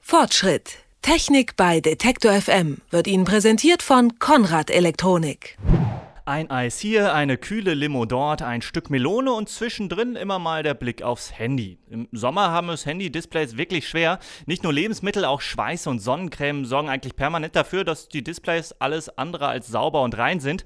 Fortschritt. Technik bei Detektor FM wird Ihnen präsentiert von Konrad Elektronik. Ein Eis hier, eine kühle Limo dort, ein Stück Melone und zwischendrin immer mal der Blick aufs Handy. Im Sommer haben es Handy-Displays wirklich schwer. Nicht nur Lebensmittel, auch Schweiß und Sonnencreme sorgen eigentlich permanent dafür, dass die Displays alles andere als sauber und rein sind.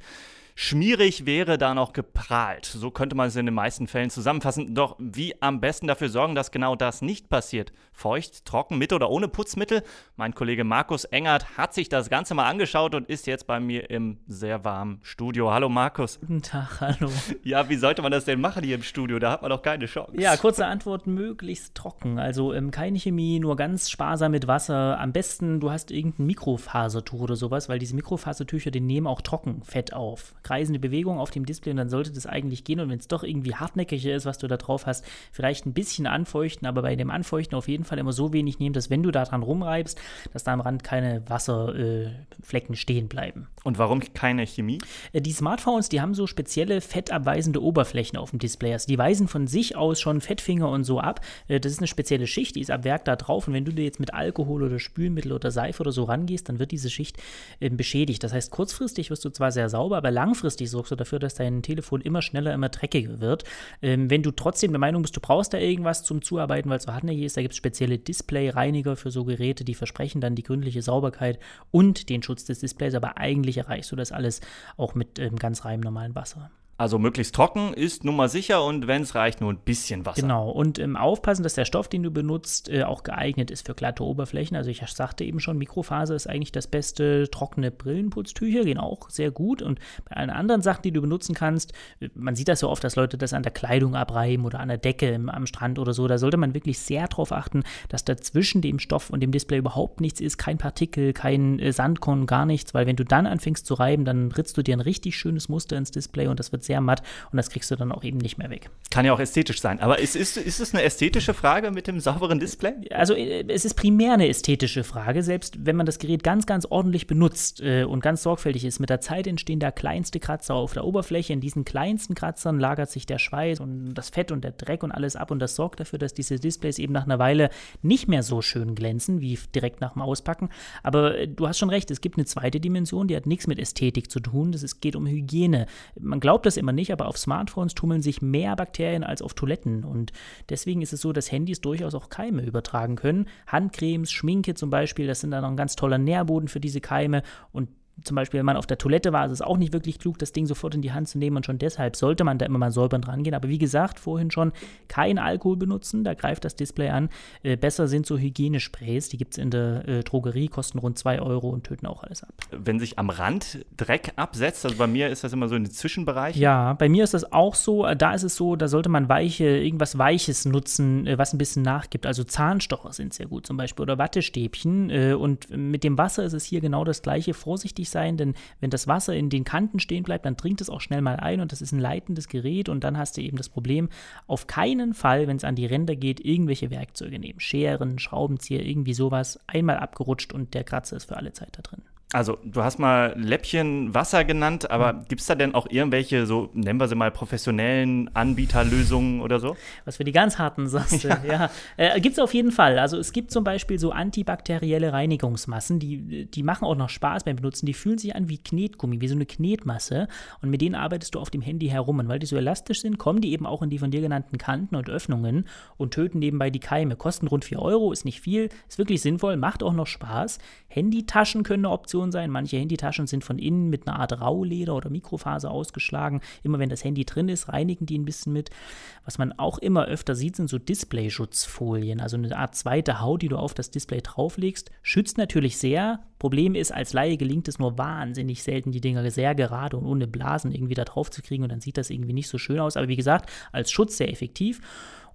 Schmierig wäre da noch geprahlt. So könnte man es in den meisten Fällen zusammenfassen. Doch wie am besten dafür sorgen, dass genau das nicht passiert? Feucht, trocken, mit oder ohne Putzmittel? Mein Kollege Markus Engert hat sich das Ganze mal angeschaut und ist jetzt bei mir im sehr warmen Studio. Hallo Markus. Guten Tag, hallo. Ja, wie sollte man das denn machen hier im Studio? Da hat man doch keine Chance. Ja, kurze Antwort, möglichst trocken. Also ähm, keine Chemie, nur ganz sparsam mit Wasser. Am besten, du hast irgendein Mikrofasertuch oder sowas, weil diese Mikrofasertücher, die nehmen auch Trockenfett auf kreisende Bewegung auf dem Display und dann sollte das eigentlich gehen. Und wenn es doch irgendwie hartnäckiger ist, was du da drauf hast, vielleicht ein bisschen anfeuchten, aber bei dem Anfeuchten auf jeden Fall immer so wenig nehmen, dass wenn du da dran rumreibst, dass da am Rand keine Wasserflecken äh, stehen bleiben. Und warum keine Chemie? Äh, die Smartphones, die haben so spezielle fettabweisende Oberflächen auf dem Display. Also die weisen von sich aus schon Fettfinger und so ab. Äh, das ist eine spezielle Schicht, die ist ab Werk da drauf. Und wenn du dir jetzt mit Alkohol oder Spülmittel oder Seife oder so rangehst, dann wird diese Schicht äh, beschädigt. Das heißt, kurzfristig wirst du zwar sehr sauber, aber langfristig langfristig sorgst du dafür, dass dein Telefon immer schneller, immer dreckiger wird. Ähm, wenn du trotzdem der Meinung bist, du brauchst da irgendwas zum Zuarbeiten, weil es so hartnäckig ist, da gibt es spezielle Display-Reiniger für so Geräte, die versprechen dann die gründliche Sauberkeit und den Schutz des Displays, aber eigentlich erreichst du das alles auch mit ähm, ganz reinem normalen Wasser. Also möglichst trocken ist nun mal sicher und wenn es reicht, nur ein bisschen Wasser. Genau, und ähm, aufpassen, dass der Stoff, den du benutzt, äh, auch geeignet ist für glatte Oberflächen. Also ich sagte eben schon, Mikrofaser ist eigentlich das beste trockene Brillenputztücher, gehen auch sehr gut. Und bei allen anderen Sachen, die du benutzen kannst, äh, man sieht das so oft, dass Leute das an der Kleidung abreiben oder an der Decke im, am Strand oder so. Da sollte man wirklich sehr darauf achten, dass da zwischen dem Stoff und dem Display überhaupt nichts ist, kein Partikel, kein äh, Sandkorn, gar nichts, weil wenn du dann anfängst zu reiben, dann ritzt du dir ein richtig schönes Muster ins Display und das wird sehr matt und das kriegst du dann auch eben nicht mehr weg. Kann ja auch ästhetisch sein. Aber ist, ist, ist es eine ästhetische Frage mit dem sauberen Display? Also äh, es ist primär eine ästhetische Frage. Selbst wenn man das Gerät ganz, ganz ordentlich benutzt äh, und ganz sorgfältig ist, mit der Zeit entstehen da kleinste Kratzer auf der Oberfläche. In diesen kleinsten Kratzern lagert sich der Schweiß und das Fett und der Dreck und alles ab und das sorgt dafür, dass diese Displays eben nach einer Weile nicht mehr so schön glänzen wie direkt nach dem Auspacken. Aber äh, du hast schon recht, es gibt eine zweite Dimension, die hat nichts mit Ästhetik zu tun. Das ist, geht um Hygiene. Man glaubt das immer nicht, aber auf Smartphones tummeln sich mehr Bakterien als auf Toiletten. Und deswegen ist es so, dass Handys durchaus auch Keime übertragen können. Handcremes, Schminke zum Beispiel, das sind dann noch ein ganz toller Nährboden für diese Keime. Und zum Beispiel, wenn man auf der Toilette war, ist es auch nicht wirklich klug, das Ding sofort in die Hand zu nehmen und schon deshalb sollte man da immer mal säubernd rangehen. Aber wie gesagt, vorhin schon, kein Alkohol benutzen, da greift das Display an. Äh, besser sind so Hygienesprays, die gibt es in der äh, Drogerie, kosten rund 2 Euro und töten auch alles ab. Wenn sich am Rand Dreck absetzt, also bei mir ist das immer so in den Zwischenbereichen. Ja, bei mir ist das auch so. Da ist es so, da sollte man weiche, irgendwas Weiches nutzen, äh, was ein bisschen nachgibt. Also Zahnstocher sind sehr gut zum Beispiel oder Wattestäbchen. Äh, und mit dem Wasser ist es hier genau das gleiche. Vorsichtig vorsichtig sein, denn wenn das Wasser in den Kanten stehen bleibt, dann dringt es auch schnell mal ein und das ist ein leitendes Gerät und dann hast du eben das Problem, auf keinen Fall, wenn es an die Ränder geht, irgendwelche Werkzeuge nehmen. Scheren, Schraubenzieher, irgendwie sowas, einmal abgerutscht und der Kratzer ist für alle Zeit da drin. Also, du hast mal Läppchen Wasser genannt, aber mhm. gibt es da denn auch irgendwelche, so nennen wir sie mal, professionellen Anbieterlösungen oder so? Was für die ganz harten sagst du, ja. ja. Äh, gibt es auf jeden Fall. Also, es gibt zum Beispiel so antibakterielle Reinigungsmassen, die, die machen auch noch Spaß beim Benutzen. Die fühlen sich an wie Knetgummi, wie so eine Knetmasse. Und mit denen arbeitest du auf dem Handy herum. Und weil die so elastisch sind, kommen die eben auch in die von dir genannten Kanten und Öffnungen und töten nebenbei die Keime. Kosten rund 4 Euro, ist nicht viel, ist wirklich sinnvoll, macht auch noch Spaß. Handytaschen können eine Option Option sein. Manche Handytaschen sind von innen mit einer Art Rauleder oder Mikrofaser ausgeschlagen. Immer wenn das Handy drin ist, reinigen die ein bisschen mit. Was man auch immer öfter sieht, sind so Display-Schutzfolien, also eine Art zweite Haut, die du auf das Display drauflegst. Schützt natürlich sehr. Problem ist, als Laie gelingt es nur wahnsinnig selten, die Dinger sehr gerade und ohne Blasen irgendwie da drauf zu kriegen und dann sieht das irgendwie nicht so schön aus. Aber wie gesagt, als Schutz sehr effektiv.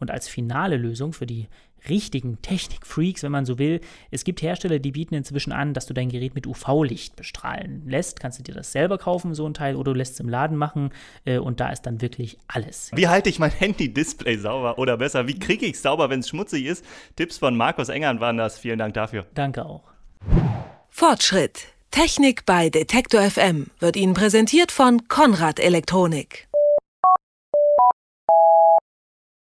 Und als finale Lösung für die richtigen Technikfreaks, wenn man so will, es gibt Hersteller, die bieten inzwischen an, dass du dein Gerät mit UV-Licht bestrahlen lässt. Kannst du dir das selber kaufen, so ein Teil, oder du lässt es im Laden machen äh, und da ist dann wirklich alles. Wie halte ich mein Handy-Display sauber oder besser, wie kriege ich es sauber, wenn es schmutzig ist? Tipps von Markus Engern waren das. Vielen Dank dafür. Danke auch. Fortschritt. Technik bei Detektor FM wird Ihnen präsentiert von Konrad Elektronik.